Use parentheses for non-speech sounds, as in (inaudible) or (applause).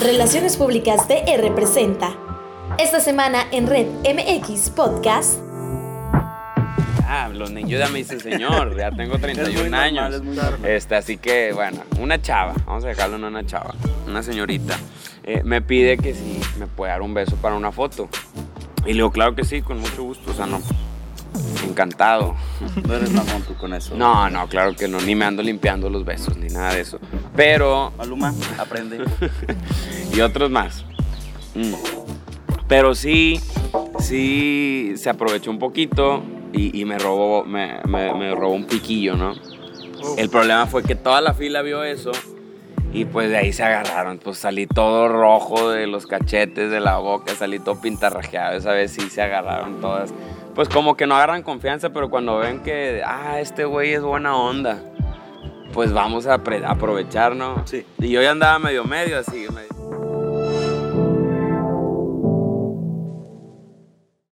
Relaciones Públicas DR presenta. Esta semana en Red MX Podcast. Ah, los niños ya me dice señor, ya tengo 31 años. Este, así que, bueno, una chava, vamos a dejarlo en una chava, una señorita, eh, me pide que si me puede dar un beso para una foto. Y le digo, claro que sí, con mucho gusto, o sea, no, encantado. No eres mamón tú con eso. No, no, claro que no, ni me ando limpiando los besos, ni nada de eso. Pero, Maluma, aprende. (laughs) y otros más. Mm. Pero sí, sí se aprovechó un poquito y, y me robó, me, me- me robó un piquillo, ¿no? El problema fue que toda la fila vio eso y pues de ahí se agarraron. Pues salí todo rojo de los cachetes, de la boca, salí todo pintarrajeado. Esa vez sí se agarraron todas. Pues como que no agarran confianza, pero cuando ven que, ah, este güey es buena onda, pues vamos a aprovechar, ¿no? Sí. Y yo ya andaba medio medio así, me-